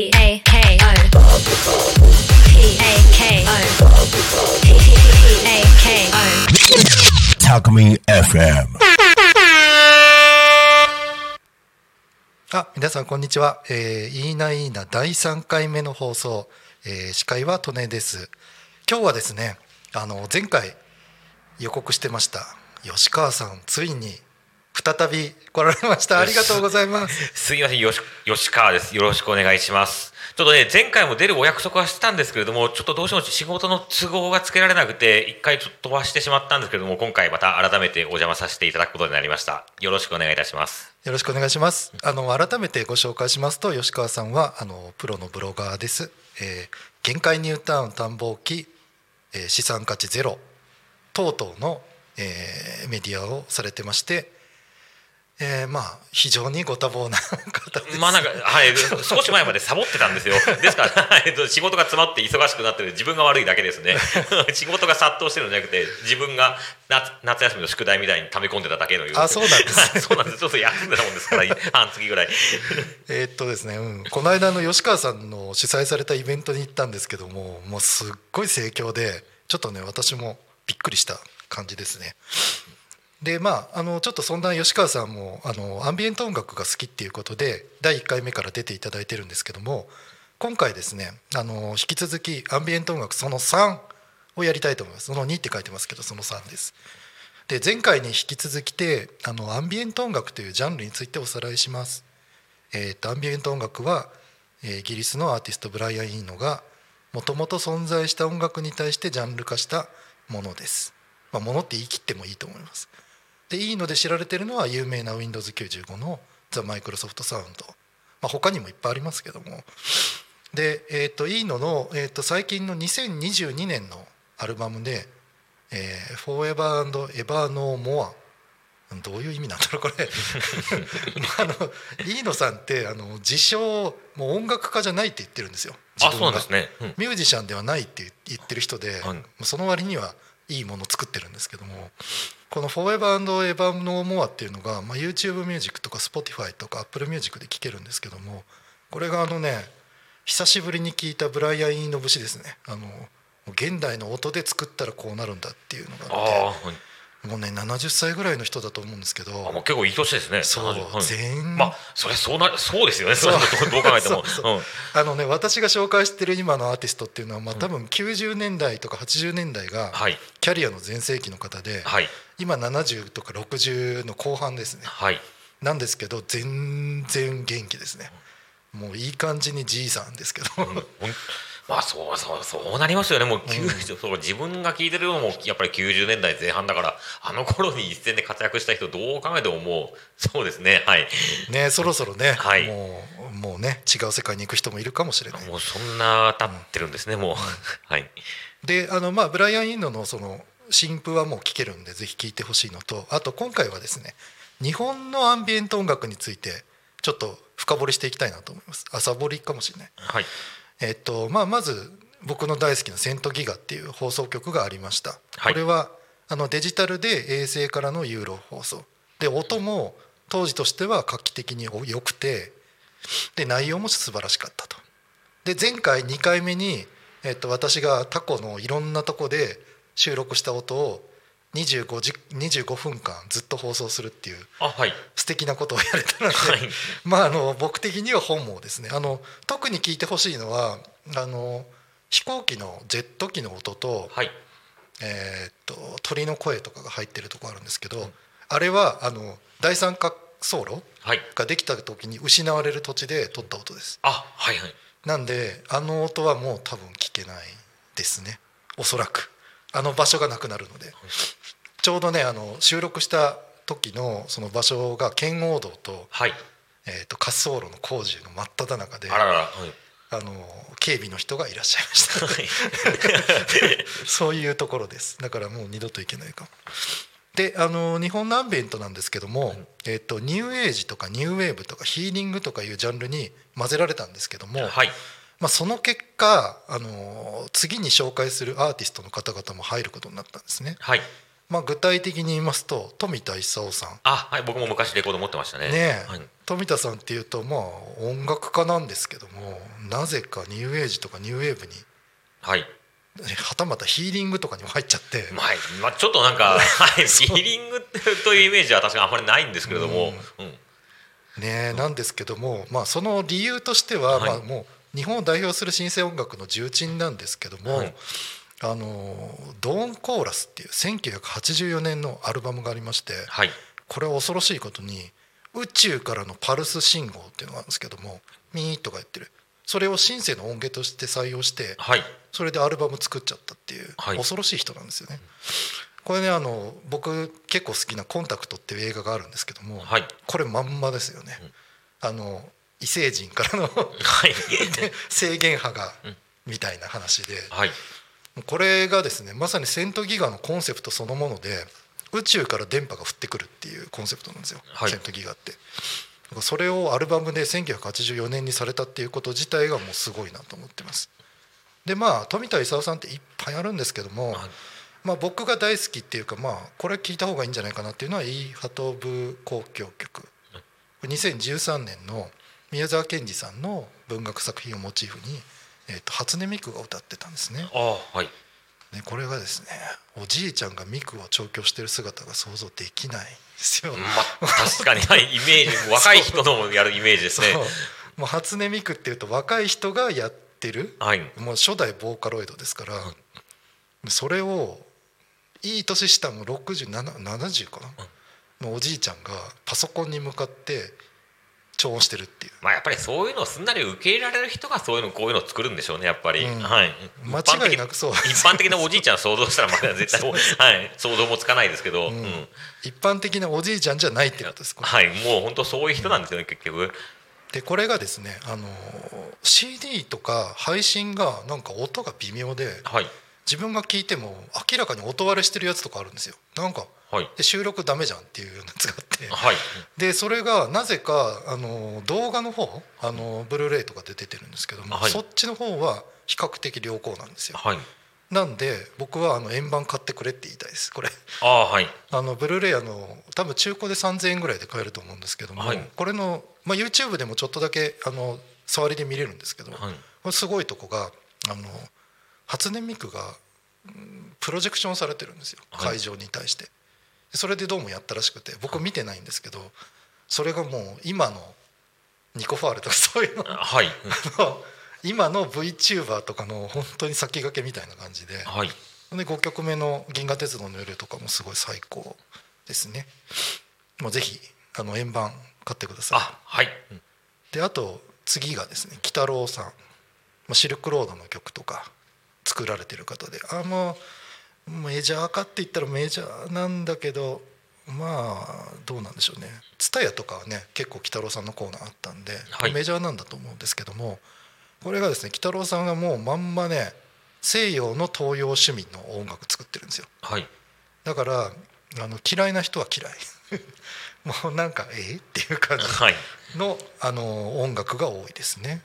P A K O P A K O P A K O Talk Me FM. あ皆さんこんにちは、えー、いいないいな第3回目の放送、えー、司会は利根です今日はですねあの前回予告してました吉川さんついに再び来られましたありがとうございますすいません、よし吉川です。よろしくお願いします。ちょっとね、前回も出るお約束はしてたんですけれども、ちょっとどうしても仕事の都合がつけられなくて、一回ちょっと飛ばしてしまったんですけれども、今回また改めてお邪魔させていただくことになりました。よろしくお願いいたします。よろしくお願いしますあの改めてご紹介しますと吉川さんはあのプロのブロガーです、えー限界ニュータウン探訪記、えー資産価値ゼロ等々の、えーメディアをされてまして、えーまあ非常にご多忙な方ですまあなんか、はい、少し前までサボってたんですよ。ですから、えっと仕事が詰まって忙しくなってる自分が悪いだけですね。仕事が殺到してるんじゃなくて、自分が夏夏休みの宿題みたいに溜め込んでただけのようあそうなんですはい そうなんです。ちょっと休んでたもんですから、半月ぐらい。えーっとですね、うん、この間の吉川さんの主催されたイベントに行ったんですけどももうすっごい盛況でちょっとね私もびっくりした感じですね。でまああのちょっとそんな吉川さんもあのアンビエント音楽が好きっていうことで第1回目から出ていただいてるんですけども今回ですねあの引き続きアンビエント音楽その3をやりたいと思いますその2って書いてますけどその3です。で前回に引き続きてあのアンビエント音楽というジャンルについておさらいします。えー、とアンビエント音楽は、えーイギリスのアーティストブライアン・イーノがもともと存在した音楽に対してジャンル化したものです。まあ、ものって言い切ってもいいと思います。でイーノで知られてるのは有名な Windows95 のザ・マイクロソフトサウンド、まあ、他にもいっぱいありますけども。で、えー、とイーノの、えー、と最近の2022年のアルバムで「えー、Forever and Ever No More」どういう意味なんだろうこれ。まああの飯野さんってあの自称もう音楽家じゃないって言ってるんですよ。あ、そうなんですね。うん。ミュージシャンではないって言ってる人で、はい。その割にはいいものを作ってるんですけどもこの「Forever Ever No More」っていうのが、まあ、YouTube ミュージックとか Spotify とか Apple ミュージックで聴けるんですけどもこれがあのね久しぶりに聴いたブライアン・イーノ節ですね。あの現代の音で作ったらこうなるんだっていうのがあってもうね70歳ぐらいの人だと思うんですけどあ、もう結構いい年ですね。そう70はい全まあ、それそうな、そうですよね。そそううどう考えても。あのね私が紹介してる今のアーティストっていうのは、まあ、多分90年代とか80年代がはい。キャリアの全盛期の方で、はい。今70とか60の後半ですねはい。なんですけど全然元気ですねもういい感じにじいさんですけど、ほんまあそうそうそうなりますよね。もう90、そう自分が聞いてるのもやっぱり90年代前半だからあの頃に一戦で活躍した人どう考えてももうそうですね。はい。ねそろそろね、はい。もうもうね違う世界に行く人もいるかもしれない。もうそんな経ってるんですねもう。はい。であのまあブライアン・インドのその新譜はもう聴けるんでぜひ聴いてほしいのとあと今回はですね日本のアンビエント音楽についてちょっと深掘りしていきたいなと思います。朝掘りかもしれない。はいえっとまあ、まず僕の大好きな「セントギガ」っていう放送局がありました、はい。これはあのデジタルで衛星からのユーロ放送。で音も当時としては画期的に良くてで内容も素晴らしかったと。で前回2回目に、えっと、私がタコのいろんなとこで収録した音を 25, 時25分間ずっと放送するっていうあはい。素敵なことをやれたので、はい。まああの僕的には本望ですね。あの特に聞いてほしいのはあの飛行機のジェット機の音と,、はい。えーっと鳥の声とかが入ってるとこあるんですけど、あれはあの第三滑走路はい。ができた時に失われる土地で撮った音です。あはいはい。なんであの音はもう多分聞けないですね。おそらく。あの場所がなくなるのでちょうどねあの収録した時のその場所が圏央道と,、はい。えー、と滑走路の工事の真っ只中であらららはい。あの警備の人がいらっしゃいました。はい。そういうところです。だからもう二度といけないかも。であの日本のアンビエントなんですけども、えっとニューエイジとかニューウェーブとかヒーリングとかいうジャンルに混ぜられたんですけども、はい。まあ、その結果あの次に紹介するアーティストの方々も入ることになったんですね。はいまあ、具体的に言いますと富田勲さん。あはい僕も昔レコード持ってましたね。ねえ、はい、富田さんっていうとまあ音楽家なんですけどもなぜかニューエイジとかニューウェーブにはい。はたまたヒーリングとかにも入っちゃって、まあ、まあ、ちょっとなんか、はい、ヒーリングというイメージは確かにあんまりないんですけれども、う。ん。ねえなんですけども、まあ、その理由としては、はい。まあ、もう日本を代表する新生音楽の重鎮なんですけども、はいあのドーンコーラスっていう1984年のアルバムがありましてはい。これは恐ろしいことに宇宙からのパルス信号っていうのがあるんですけどもミーとか言ってる。それをシンセの音源として採用してはい。それでアルバム作っちゃったっていうはい。恐ろしい人なんですよね。これねあの僕結構好きな「コンタクト」っていう映画があるんですけども、はい。これまんまですよね。あの異星人からのはい。制限派がうん。みたいな話ではいこれがですねまさにセントギガのコンセプトそのもので宇宙から電波が降ってくるっていうコンセプトなんですよ、はい。セントギガって。それをアルバムで1984年にされたっていうこと自体がもうすごいなと思ってます。でまあ富田勲さんっていっぱいあるんですけども、はい。まあ、僕が大好きっていうかまあこれ聞いた方がいいんじゃないかなっていうのは「イーハトブ交響曲」2013年の宮沢賢治さんの文学作品をモチーフに、えー、と初音ミクが歌ってたんですね。あはい。でこれがですねおじいちゃんがミクを調教してる姿が想像できないですよ。まあ確かに、はい、イメージ 若い人のやるイメージですね。もう初音ミクっていうと若い人がやってるはい。もう初代ボーカロイドですから、それをいい年したもう6070かな、のおじいちゃんがパソコンに向かって調音してるっていう。まあやっぱりそういうのをすんなり受け入れられる人がそういうのこういうのを作るんでしょうねやっぱり、うん。はい。間違いなくそう。一般的なおじいちゃん想像したらまだ絶対はい。想像もつかないですけど、うん。うん。一般的なおじいちゃんじゃないってことですはい。もう本当そういう人なんですよね結局。でこれがですねあの CD とか配信がなんか音が微妙ではい。自分が聞いても明らかに音割れしてるやつとかあるんですよ。なんかはい。で収録ダメじゃんっていうようなやつがあって。はい。でそれがなぜかあの動画の方あのブルーレイとかで出てるんですけども、はい。そっちの方は比較的良好なんですよ。はい。なんで僕はあの円盤買ってくれって言いたいです。これ。ああはい。あのブルーレイあの多分中古で3000円ぐらいで買えると思うんですけども、はい。これの、まあ、YouTube でもちょっとだけあの触りで見れるんですけど、はい。これすごいとこがあの初音ミクがうんプロジェクションされてるんですよ。はい。会場に対して、でそれでどうもやったらしくて僕見てないんですけどそれがもう今のニコファールとかそういうの。はい。の今の VTuber とかの本当に先駆けみたいな感じで。はい。で5曲目の「銀河鉄道の夜」とかもすごい最高ですね。もうぜひあの円盤買ってください。あはい。であと次がですね鬼太郎さん。まあシルクロードの曲とか作られてる方で。あもうメジャーかって言ったらメジャーなんだけどまあどうなんでしょうね。TSUTAYA とかはね結構鬼太郎さんのコーナーあったんで、はい。メジャーなんだと思うんですけどもこれがですね鬼太郎さんがもうまんまね西洋の東洋趣味の音楽作ってるんですよ。はい。だからあの嫌いな人は嫌い。もうなんかえっていう感じはい。のあの音楽が多いですね。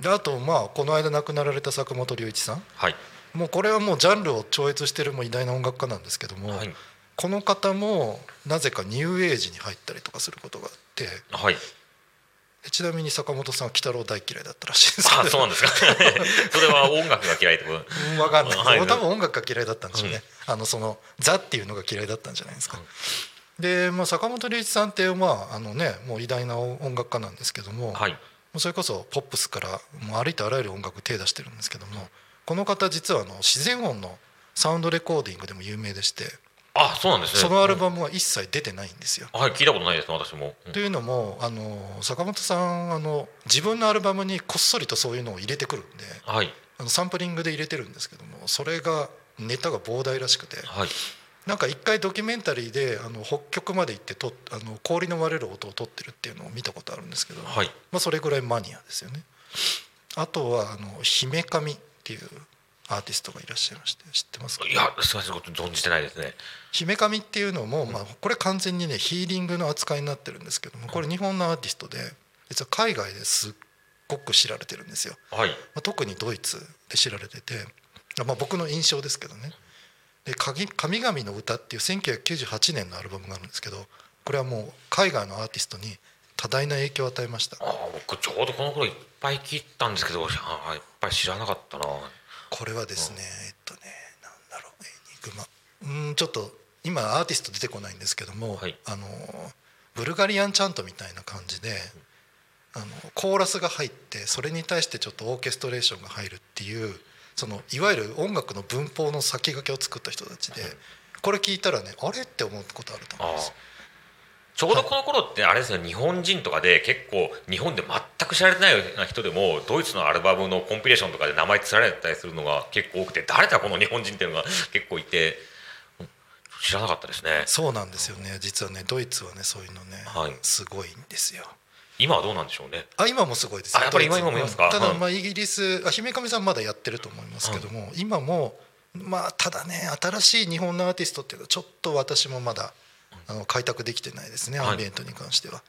であとまあこの間亡くなられた坂本龍一さん。はいもうこれはもうジャンルを超越してるもう偉大な音楽家なんですけども、はい。この方もなぜかニューエイジに入ったりとかすることがあってはい。ちなみに坂本さんは鬼太郎大嫌いだったらしいですあそうなんですか。それは音楽が嫌いってこと？うん分かんない、はい。多分音楽が嫌いだったんでしょうね、あのその「ザ」っていうのが嫌いだったんじゃないですか。で、まあ、坂本龍一さんってまああのねもう偉大な音楽家なんですけども、はい。それこそポップスからもうありとあらゆる音楽手出してるんですけどもこの方実はあの自然音のサウンドレコーディングでも有名でしてあそうなんですね。そのアルバムは一切出てないんですよ。はい聞いたことないです私も。うん。というのもあの坂本さんあの自分のアルバムにこっそりとそういうのを入れてくるんではい。あのサンプリングで入れてるんですけどもそれがネタが膨大らしくて。はい。なんか一回ドキュメンタリーであの北極まで行ってとあの氷の割れる音を取ってるっていうのを見たことあるんですけど、はい。まあ、それぐらいマニアですよね。あとはあの姫神っていうアーティストがいらっしゃいまして知ってますか？いやすみません存じてないですね。姫神っていうのも、まあ、これ完全にねヒーリングの扱いになってるんですけどもこれ日本のアーティストで実は海外ですっごく知られてるんですよ。はい。まあ、特にドイツで知られてて、まあ、僕の印象ですけどね。で「神神々の歌」っていう1998年のアルバムがあるんですけどこれはもう海外のアーティストに多大な影響を与えました。ああ僕ちょうどこの頃いっぱい聞いたんですけどああやっぱり知らなかったな。これはですねえっとねなんだろうエニグマ。うんちょっと今アーティスト出てこないんですけども、はい。あのブルガリアンチャントみたいな感じであのコーラスが入ってそれに対してちょっとオーケストレーションが入るっていうそのいわゆる音楽の文法の先駆けを作った人たちでこれ聞いたらねあれって思うことあると思うんですよ。ちょうどこの頃ってあれですよ日本人とかで結構日本で全く知られてないような人でもドイツのアルバムのコンピレーションとかで名前つられたりするのが結構多くて誰だこの日本人っていうのが結構いてうん知らなかったですね。そうなんですよね。実はねドイツはねそういうのね、はい。すごいんですよ。今はどうなんでしょうね？あ今もすごいですよ。あやっぱり今も見ますか？ただはいまあイギリスあ姫神さんまだやってると思いますけども、今もまあただね新しい日本のアーティストっていうのはちょっと私もまだあの開拓できてないですねはい。アンビエントに関しては。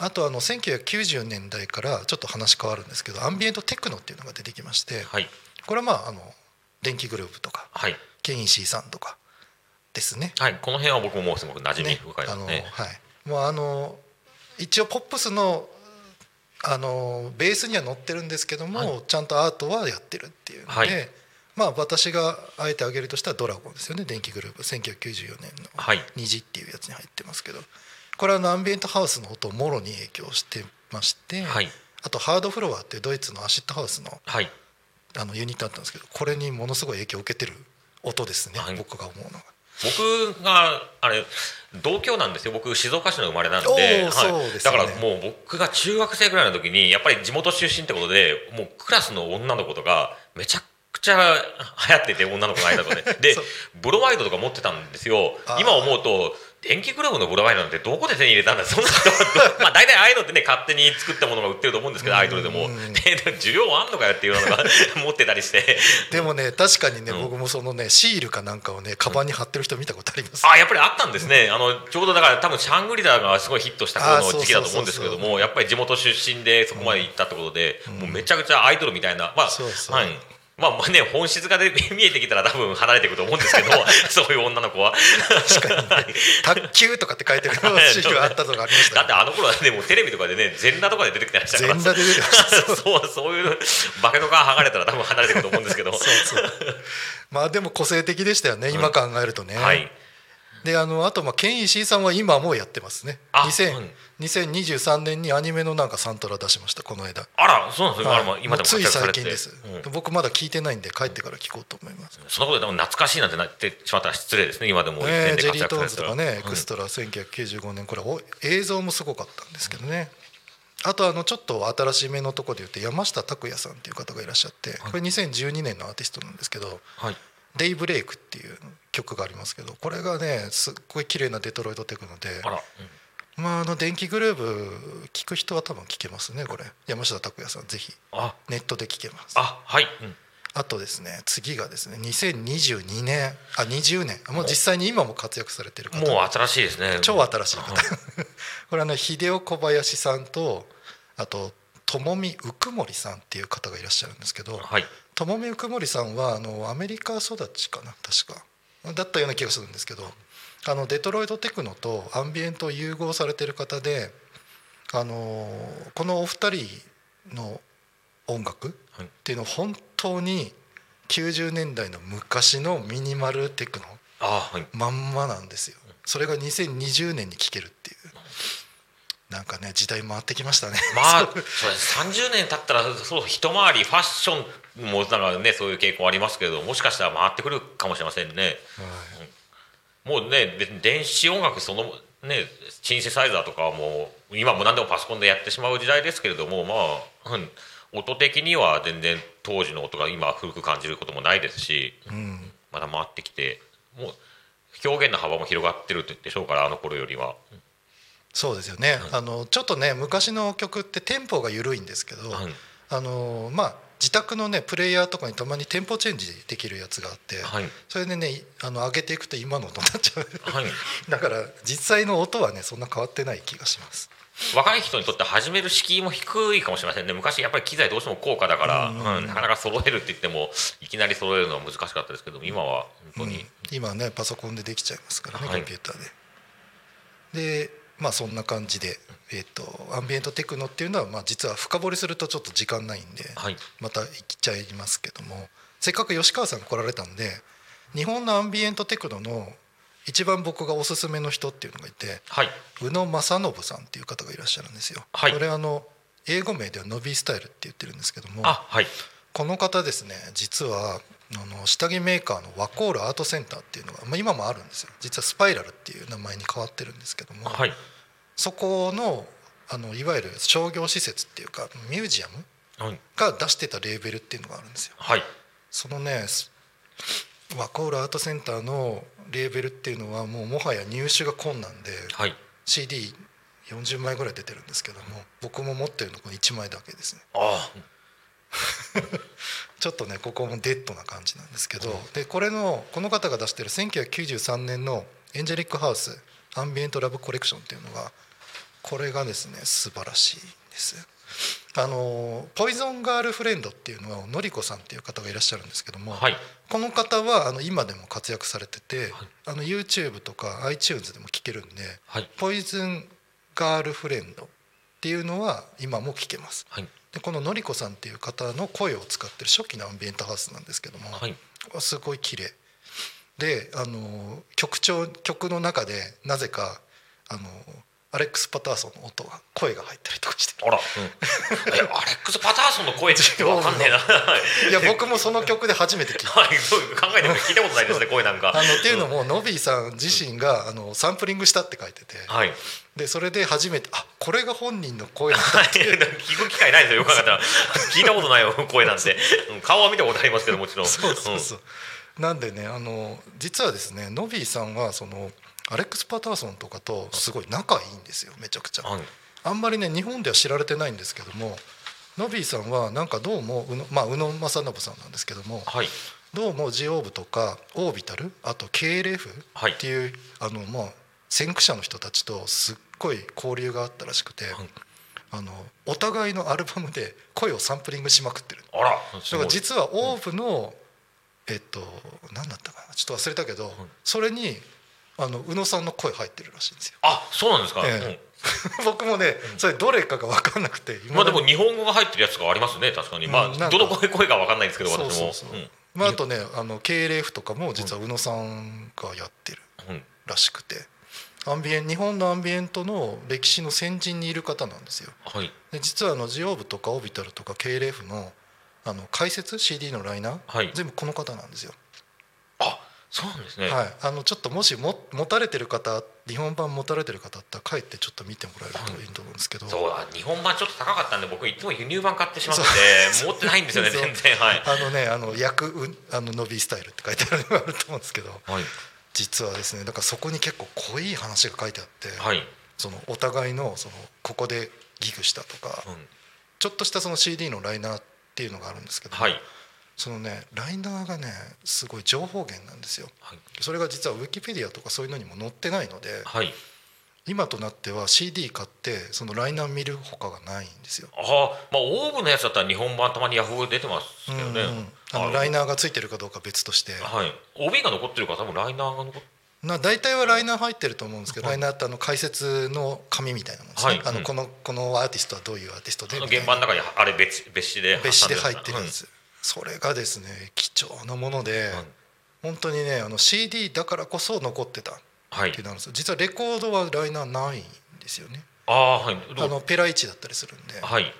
あとあの1990年代からちょっと話変わるんですけどアンビエントテクノっていうのが出てきましてはい。これはまああの電気グループとかはい。ケインシーさんとかですね。はい。この辺は僕ももうすごく馴染みね深いですあのねはい、もうあの一応ポップスのあのベースには載ってるんですけども、はい。ちゃんとアートはやってるっていうので、はいまあ私があえて挙げるとしたらドラゴンですよね。電気グループ。1994年のはい「虹」っていうやつに入ってますけど。これはアンビエントハウスの音をもろに影響してまして、はい。あとハードフロアっていうドイツのアシッドハウスのはい。あのユニットあったんですけどこれにものすごい影響を受けてる音ですね、はい。僕が思うのが。僕があれ同郷なんですよ。僕静岡市の生まれなんで、おーはい。そうですね。だからもう僕が中学生ぐらいの時にやっぱり地元出身ってことでもうクラスの女の子とかめちゃくちゃ流行ってて女の子の間とか でブロマイドとか持ってたんですよ。今思うと電気グローブのブロマイドなんてどこで手に入れたんだそんな人 まあ大体ああいうのってね勝手に作ったものが売ってると思うんですけどアイドルでも。うんで需要あんのかよっていうのが 持ってたりして。でもね確かにね、うん。僕もそのねシールかなんかをねカバンに貼ってる人見たことあります。あやっぱりあったんですね。あのちょうどだから多分シャングリラがすごいヒットした頃の時期だと思うんですけどあそうそうそうもやっぱり地元出身でそこまで行ったってことで、もうめちゃくちゃアイドルみたいなまあそうそう。はいまあまあね本質がで見えてきたら多分離れていくと思うんですけど そういう女の子は。確かに。ね卓球とかって書いてるシールがあったとかありましたね。だってあの頃はねもうテレビとかでね全裸とかで出てきてましたから。全裸で出てました そうそういう化けの皮剥がれたら多分離れていくと思うんですけど。そうそう。まあでも個性的でしたよね今考えるとね、はいであのあとまあケンイシーさんは今もやってますね。あ2000うん2023年にアニメのなんかサントラ出しましたこの間あらそうなんですよ、はい。今でももうつい最近です、うん。僕まだ聞いてないんで帰ってから聞こうと思います、そのことで多分懐かしいなんてなってしまったら失礼ですね今でも一ね線で Jelly Tones とかね、エうん。クストラ1995年これお映像もすごかったんですけどね。あとあのちょっと新しめのとこで言って山下拓也さんっていう方がいらっしゃってこれ2012年のアーティストなんですけどはい「デイブレイク」っていう曲がありますけどこれがねすっごい綺麗なデトロイトテクノであら、まああの電気グルーヴ聞く人は多分聞けますねこれ。山下拓也さんぜひ。あ。ネットで聞けます。あはい、うん。あとですね次がですね2022年あ20年もう実際に今も活躍されてる方。もう新しいですね。超新しい方。はい これはね秀夫小林さんとあと友美福森さんっていう方がいらっしゃるんですけどはい。友美福森さんはあのアメリカ育ちかな確かだったような気がするんですけどあのデトロイトテクノとアンビエントを融合されてる方であのこのお二人の音楽はい。っていうのは本当に90年代の昔のミニマルテクノまんまなんですよ。それが2020年に聴けるっていうなんかね時代回ってきましたね。まあそうです30年経ったらそう一回りファッションもなんかねそういう傾向ありますけれどもしかしたら回ってくるかもしれませんね。もうね電子音楽そのねシンセサイザーとかはもう今も何でもパソコンでやってしまう時代ですけれどもまあ、うん。音的には全然当時の音が今古く感じることもないですし、うん。まだ回ってきてもう表現の幅も広がってるでしょうからあの頃よりは。そうですよね、あのちょっとね昔の曲ってテンポが緩いんですけど、はい。あのまあ自宅のねプレイヤーとかにたまにテンポチェンジできるやつがあって、はい。それでねあの上げていくと今の音になっちゃう。はい。だから実際の音はねそんな変わってない気がします。若い人にとって始める敷居も低いかもしれませんね。昔やっぱり機材どうしても高価だから、ううんん。なかなか揃えるって言ってもいきなり揃えるのは難しかったですけど今は本当に、うん。今ねパソコンでできちゃいますからね、はい。コンピューターで。でまあそんな感じで、えー、とアンビエントテクノっていうのは、まあ、実は深掘りするとちょっと時間ないんで、はい。また行っちゃいますけどもせっかく吉川さん来られたんで日本のアンビエントテクノの一番僕がおすすめの人っていうのがいてはい。宇野正信さんっていう方がいらっしゃるんですよ。はい。これあの英語名ではノビースタイルって言ってるんですけどもあはい。この方ですね実はあの下着メーカーのワコールアートセンターっていうのが、まあ、今もあるんですよ。実はスパイラルっていう名前に変わってるんですけども、はい。そこのあのいわゆる商業施設っていうかミュージアムはい。が出してたレーベルっていうのがあるんですよ。はい。そのねスワコールアートセンターのレーベルっていうのはもうもはや入手が困難ではい。CD40 枚ぐらい出てるんですけども僕も持ってるのこの1枚だけですね。あ ちょっとねここもデッドな感じなんですけどでこれのこの方が出してる1993年のエンジェリックハウスアンビエントラブコレクションっていうのがこれがですね素晴らしいんです。あのポイゾンガールフレンドっていうのはのりこさんっていう方がいらっしゃるんですけども、はい。この方はあの今でも活躍されてて、はい。あの YouTube とか iTunes でも聴けるんではい「ポイズンガールフレンド」っていうのは今も聴けます。はいでこののりこさんっていう方の声を使ってる初期のアンビエントハウスなんですけども、はい。すごい綺麗。であの曲調曲の中でなぜかあのアレックス・パターソンの音が声が入ったりとかしてあら、うん、えアレックス・パターソンの声ってわかんねえな。はいいや僕もその曲で初めて聞いた。はいそう考えても聞いたことないですね声なんか。あのっていうのもノビーさん自身があのサンプリングしたって書いてて。はい。でそれで初めてあこれが本人の声なんだは い聞く機会ないですよよく考えたら。聞いたことないよ声なんて。うん顔は見たことありますけどもちろん。そうそうそう、なんでねあの実はですねノビーさんはそのアレックス・パターソンとかとすごい仲いいんですよめちゃくちゃ。うんはい。あんまりね日本では知られてないんですけどもノビーさんはなんかどうも宇野,、まあ、宇野正信さんなんですけどもはい。どうもジオーブとかオービタルあと KLF はい。っていう、あのまあ先駆者の人たちとすっごい交流があったらしくて、はい。あのお互いのアルバムで声をサンプリングしまくってる。あら。だから実はオーブの、えっと何だったかなちょっと忘れたけど、それにあの宇野さんの声入ってるらしいんですよ。あそうなんですか、え 僕もねそれどれかが分かんなくてうんまあでも日本語が入ってるやつがありますね確かに、まあうんなんか。どの声声かわかんないですけど私も。まあ、あとねあの KLF とかも実は宇野さんがやってるらしくてアンビエン日本のアンビエントの歴史の先人にいる方なんですよ。はい。で実はあのジオーブとかオービタルとか KLF のあの解説 CD のライナー、はい。全部この方なんですよ。あそうなんですね、はい、あのちょっともしも持たれてる方日本版持たれてる方だったら帰ってちょっと見てもらえるとい。いと思うんですけど、そうだ日本版ちょっと高かったんで僕いつも輸入版買ってしまって持ってないんですよね 全然。はい。あのねあの訳うあのノビースタイルって書いてあるのがあると思うんですけどはい。実はですねだからそこに結構濃い話が書いてあって、はい、そのお互いのそのここでギグしたとか、うん。ちょっとしたその CD のライナーっていうのがあるんですけど、はいそのねライナーがねすごい情報源なんですよ。はい。それが実はウィキペディアとかそういうのにも載ってないのではい。今となっては CD 買ってそのライナー見るほかがないんですよ。ああまあオーブのやつだったら日本版たまにヤフオ出てますけどね、うんうんあのライナーがついてるかどうか別として。はい、帯が残ってるから多分ライナーが残っな大体はライナー入ってると思うんですけど、ライナーってあの解説の紙みたいなもんですね、はい。うん。あのこのこのアーティストはどういうアーティストで現場の中にあれ別別紙で別紙で入ってるんです、それがですね貴重なもので、はい。本当にねあの CD だからこそ残ってたっはいていうのなんですよ。実はレコードはライナーないんですよね。ああはい。あのペラ1だったりするんで。はい。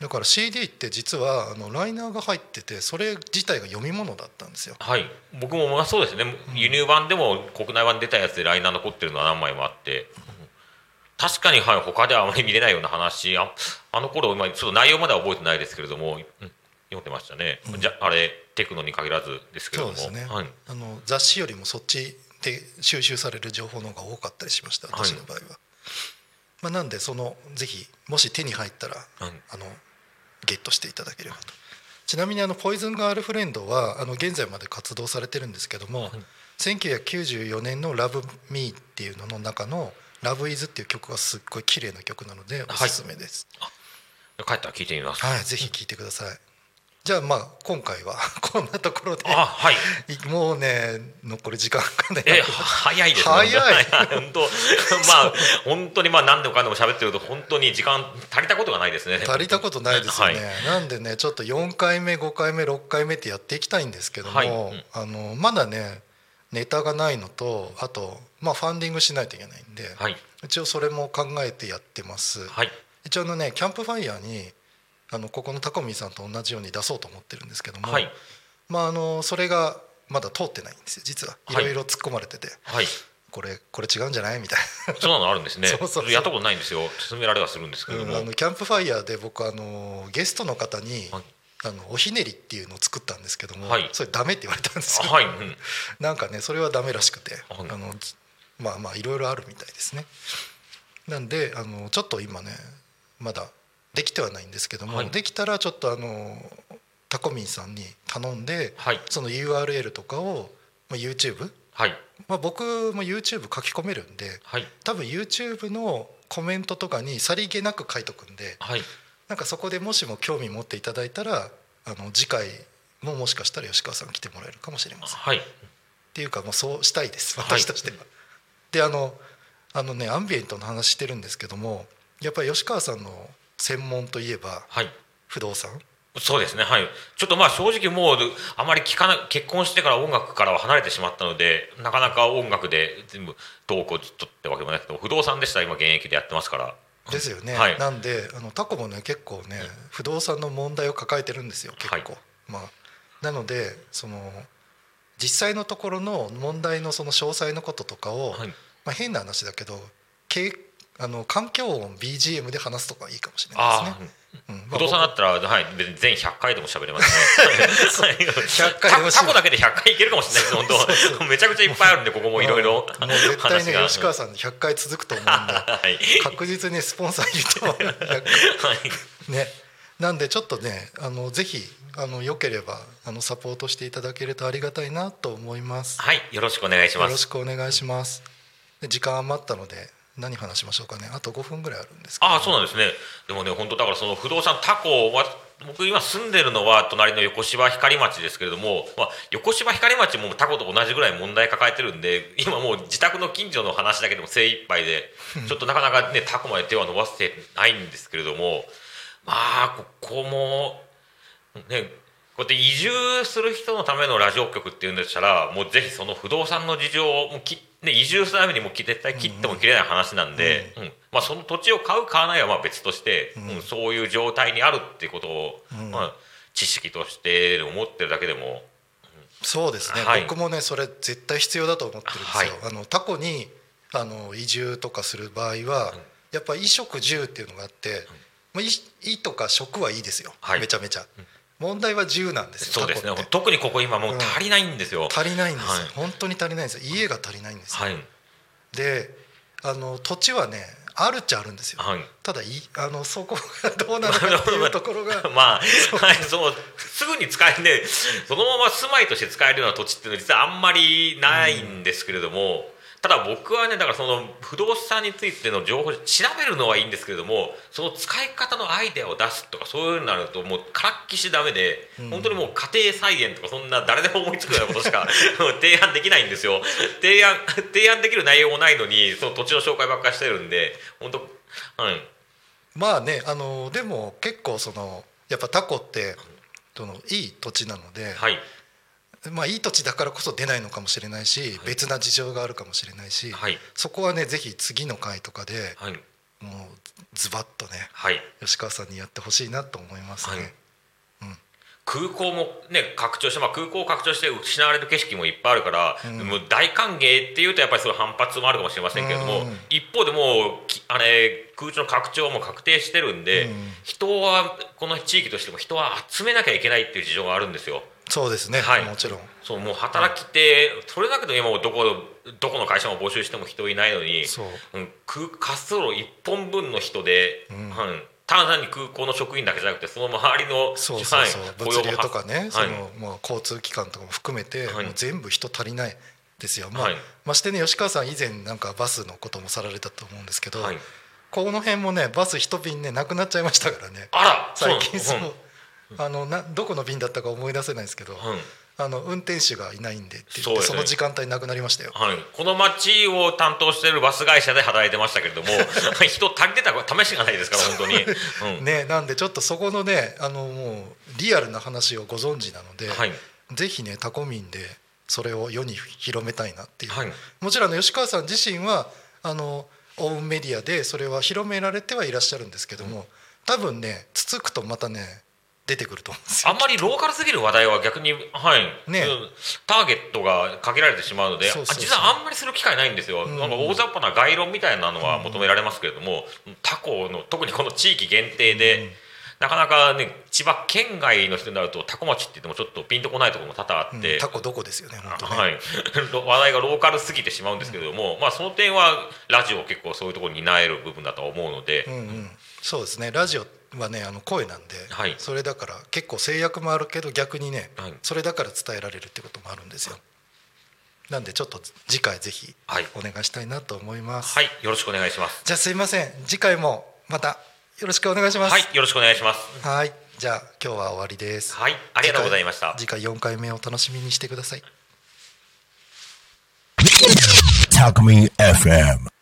だから CD って実はあのライナーが入っててそれ自体が読み物だったんですよ。はい。僕もまあそうですね。輸入版でも国内版で出たやつでライナー残ってるのは何枚もあって。確かにはい他ではあまり見れないような話。ああの頃今ちょっと内容までは覚えてないですけれども、うん読んでましたね、じゃあれテクノに限らずですけれども。そうですね、はい、あの雑誌よりもそっちで収集される情報の方が多かったりしました私の場合は、まあ、なんでそのぜひもし手に入ったら、うんあのゲットしていただければと。ちなみにあのポイズンガールフレンドはあの現在まで活動されてるんですけども、1994年の「ラブ・ミー」っていうのの中の「Love Is」っていう曲がすっごい綺麗な曲なのでおすすめです。帰ったら聞いてみます。はい、ぜひ聴いてくださいじゃあまあ今回は こんなところで。あはい。もうね残り時間がね。え早いですね。早い。本当まあ本当にまあ何でもかんでも喋ってると本当に時間足りたことがないですね。足りたことないですよね、はい。なんでねちょっと4回目5回目6回目ってやっていきたいんですけども、はい。うん。あのまだねネタがないのとあとまあファンディングしないといけないんで、はい。一応それも考えてやってます、はい。一応あのねキャンプファイヤーにあのここのタコミンさんと同じように出そうと思ってるんですけども、はい。まああのそれがまだ通ってないんですよ実は。はい。いろいろ突っ込まれてて、はい。これこれ違うんじゃない？みたいそんなのあるんですね。そうそうそう。やったことないんですよ。勧められはするんですけども、うんあのキャンプファイヤーで僕あのゲストの方に、はい。あのおひねりっていうのを作ったんですけども、はい。それダメって言われたんですよ、はい、うん。なんかねそれはダメらしくて、はい。あのまあまあいろいろあるみたいですね。なんであのちょっと今ねまだできてはないんですけども、はい。できたらちょっとあのタコミンさんに頼んで、はい。その URL とかを、まあ、YouTube、はい。まあ、僕も YouTube 書き込めるんではい。多分 YouTube のコメントとかにさりげなく書いとくんではい。なんかそこでもしも興味持っていただいたらあの次回ももしかしたら吉川さん来てもらえるかもしれません。はい。っていうかもうそうしたいです。はい。私としては。であのあのねアンビエントの話してるんですけどもやっぱり吉川さんの専門といえばはい。不動産？そうですねはい。ちょっとまあ正直もうあまり聞かな結婚してから音楽からは離れてしまったのでなかなか音楽で全部トークをずっとってわけでもないけど不動産でしたら今現役でやってますから。ですよね、はい。なんであのタコもね結構ね不動産の問題を抱えてるんですよ結構、はい。まあなのでその実際のところの問題のその詳細のこととかを、はい。まあ、変な話だけどけあの環境音 BGM で話すとかいいかもしれないですあね。あ、うん。まあ不動産だったら、は。い、全100回でも喋れますね。はい100回でもタタコだけで100回いけるかもしれないです、本当。めちゃくちゃいっぱいあるんで、ここもいろいろ。もう絶対ね 吉川さん100回続くと思うんで はい。確実にスポンサーいると思う。はい。ね。なんでちょっとねあのぜひあのよければあのサポートしていただけるとありがたいなと思います。はい、よろしくお願いします。よろしくお願いします。で時間余ったので何話しましょうかねあと5分ぐらいあるんですああ、そうなんですね。でもね、本当だから、その不動産タコは。僕今住んでるのは隣の横芝光町ですけれども、まあ、横芝光町もタコと同じぐらい問題抱えてるんで今もう自宅の近所の話だけでも精一杯でちょっとなかなかねタコまで手は伸ばせてないんですけれどもまあここもねこうやって移住する人のためのラジオ局っていうんでしたらもうぜひその不動産の事情をもうき、ね、移住するためにもう絶対切っても切れない話なんで、うんまあ、その土地を買う買わないはまあ別として、うん。そういう状態にあるっていうことを、まあ、知識として思ってるだけでもそうですね、はい。僕もねそれ絶対必要だと思ってるんですよ、はい。あのタコにあの移住とかする場合は、やっぱ衣食住っていうのがあって、まあ、衣衣とか食はいいですよ、はい。めちゃめちゃ、問題は住なんですよ。そうですね。特にここ今もう足りないんですよ。足りないんですよ、はい。本当に足りないんですよ。家が足りないんですよ、はい。であの土地はねあるっちゃあるんですよ、はい。ただいあのそこがどうなのかっていうところがまあ、はい、そう。すぐに使えねそのまま住まいとして使えるような土地っていうのは実はあんまりないんですけれども、ただ僕はねだからその不動産についての情報調べるのはいいんですけれどもその使い方のアイデアを出すとかそういうのになるともうからっきしダメで、本当にもう家庭菜園とかそんな誰でも思いつくようなことしか 提案できないんですよ。提案 提案できる内容もないのにその土地の紹介ばっかりしてるんで本当はい。まあねあのでも結構そのやっぱタコってそのいい土地なので、はいまあいい土地だからこそ出ないのかもしれないし、別な事情があるかもしれないし、はい。そこはねぜひ次の回とかではい。もうズバッとねはい。吉川さんにやってほしいなと思いますね。はい。空港もね拡張して、まあ、空港を拡張して失われる景色もいっぱいあるから、もう大歓迎っていうとやっぱりそういう反発もあるかもしれませんけれども、うん。一方でもうきあれ空中の拡張も確定してるんで、うん。人はこの地域としても人は集めなきゃいけないっていう事情があるんですよ。そうですね、はい。もちろん。そうもう働き手、それだけで今もうどこどこの会社も募集しても人いないのにそう。うん、空滑走路1本分の人で、ん。はい。単なに空港の職員だけじゃなくてその周りのそうそうそう、はい。物流とかね、そはい。のもう交通機関とかも含めて、はい。もう全部人足りないですよ、まあはい。ましてね吉川さん以前なんかバスのこともさられたと思うんですけど、はいこの辺もねバス一便ねなくなっちゃいましたからねあら最近そううんあのなどこの便だったか思い出せないですけど、うん。あの運転手がいないんでって言ってそ,、ね。の時間帯なくなりましたよ。はい、この町を担当しているバス会社で働いてましたけれども 人足りてた試しがないですから本当に、うん。ね、なんでちょっとそこのねあのもうリアルな話をご存知なので、はい。ぜひねタコミンでそれを世に広めたいなっていう、はい。もちろん吉川さん自身はあのオウンメディアでそれは広められてはいらっしゃるんですけども、多分ねつつくとまたね出てくると思うんですよ。あんまりローカルすぎる話題は逆に、はい。ね。うん。ターゲットが限られてしまうのでそう実はあんまりする機会ないんですよ、ん。なんか大雑把な概論みたいなのは求められますけれども、他校の特にこの地域限定で、なかなかね千葉県外の人になるとタコ町って言ってもちょっとピンとこないところも多々あって。うん。タコどこですよねね、はい、話題がローカルすぎてしまうんですけれども、まあ、その点はラジオ結構そういうところに担える部分だとは思うので、うんうん、そうですね。ラジオはねあの声なんで、はい。それだから結構制約もあるけど逆にね、はい。それだから伝えられるってこともあるんですよ。なんでちょっと次回ぜひはい。お願いしたいなと思います、はい、よろしくお願いします。じゃあすいません。次回もまたよろしくお願いします。はい、よろしくお願いします。はい。じゃあ今日は終わりです。はい、ありがとうございました。次回次回4回目を楽しみにしてください。Talk Me FM.